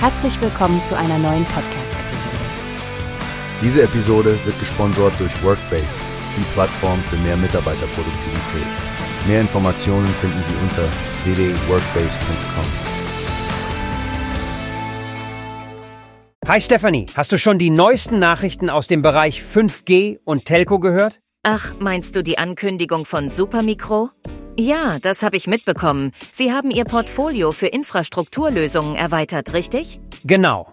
Herzlich willkommen zu einer neuen Podcast-Episode. Diese Episode wird gesponsert durch Workbase, die Plattform für mehr Mitarbeiterproduktivität. Mehr Informationen finden Sie unter www.workbase.com. Hi Stephanie, hast du schon die neuesten Nachrichten aus dem Bereich 5G und Telco gehört? Ach, meinst du die Ankündigung von Supermicro? Ja, das habe ich mitbekommen. Sie haben Ihr Portfolio für Infrastrukturlösungen erweitert, richtig? Genau.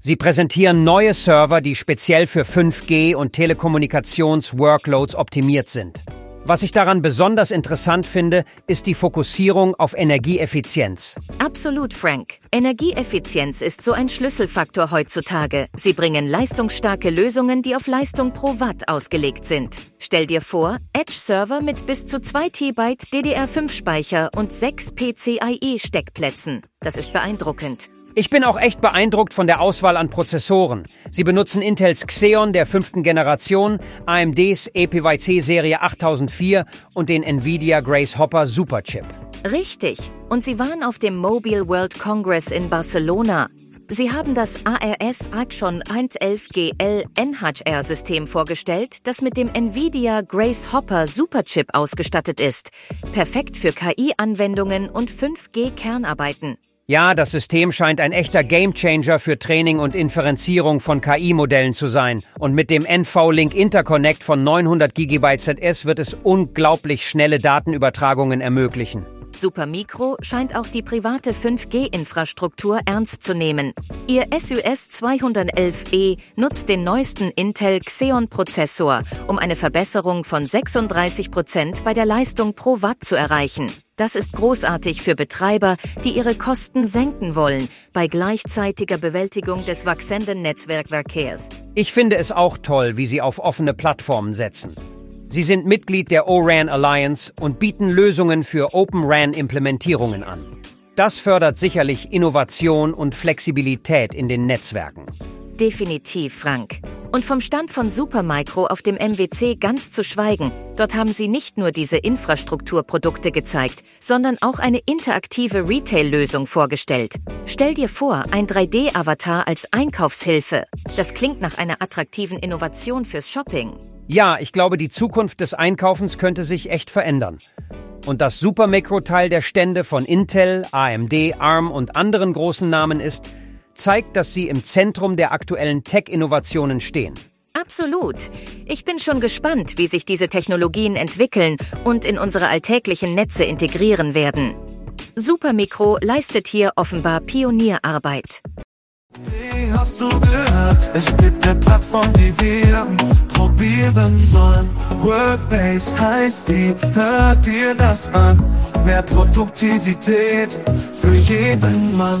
Sie präsentieren neue Server, die speziell für 5G und Telekommunikations-Workloads optimiert sind. Was ich daran besonders interessant finde, ist die Fokussierung auf Energieeffizienz. Absolut, Frank. Energieeffizienz ist so ein Schlüsselfaktor heutzutage. Sie bringen leistungsstarke Lösungen, die auf Leistung pro Watt ausgelegt sind. Stell dir vor, Edge-Server mit bis zu 2 TB DDR5-Speicher und 6 PCIe-Steckplätzen. Das ist beeindruckend. Ich bin auch echt beeindruckt von der Auswahl an Prozessoren. Sie benutzen Intels Xeon der fünften Generation, AMDs EPYC Serie 8004 und den Nvidia Grace Hopper Superchip. Richtig. Und sie waren auf dem Mobile World Congress in Barcelona. Sie haben das ARS Action 111GL NHR-System vorgestellt, das mit dem Nvidia Grace Hopper Superchip ausgestattet ist. Perfekt für KI-Anwendungen und 5G-Kernarbeiten. Ja, das System scheint ein echter Gamechanger für Training und Inferenzierung von KI-Modellen zu sein. Und mit dem NV-Link Interconnect von 900 GB ZS wird es unglaublich schnelle Datenübertragungen ermöglichen. Supermicro scheint auch die private 5G-Infrastruktur ernst zu nehmen. Ihr SUS 211E nutzt den neuesten Intel Xeon-Prozessor, um eine Verbesserung von 36 Prozent bei der Leistung pro Watt zu erreichen. Das ist großartig für Betreiber, die ihre Kosten senken wollen, bei gleichzeitiger Bewältigung des wachsenden Netzwerkverkehrs. Ich finde es auch toll, wie sie auf offene Plattformen setzen. Sie sind Mitglied der ORAN Alliance und bieten Lösungen für Open RAN-Implementierungen an. Das fördert sicherlich Innovation und Flexibilität in den Netzwerken. Definitiv, Frank. Und vom Stand von Supermicro auf dem MWC ganz zu schweigen, dort haben sie nicht nur diese Infrastrukturprodukte gezeigt, sondern auch eine interaktive Retail-Lösung vorgestellt. Stell dir vor, ein 3D-Avatar als Einkaufshilfe. Das klingt nach einer attraktiven Innovation fürs Shopping. Ja, ich glaube, die Zukunft des Einkaufens könnte sich echt verändern. Und das Supermicro-Teil der Stände von Intel, AMD, ARM und anderen großen Namen ist, zeigt, dass sie im Zentrum der aktuellen Tech-Innovationen stehen. Absolut. Ich bin schon gespannt, wie sich diese Technologien entwickeln und in unsere alltäglichen Netze integrieren werden. Supermicro leistet hier offenbar Pionierarbeit. Wie hast du gehört? Es gibt eine Plattform, die wir probieren sollen. Workbase heißt die, hört dir das an. Mehr Produktivität für jeden Mann.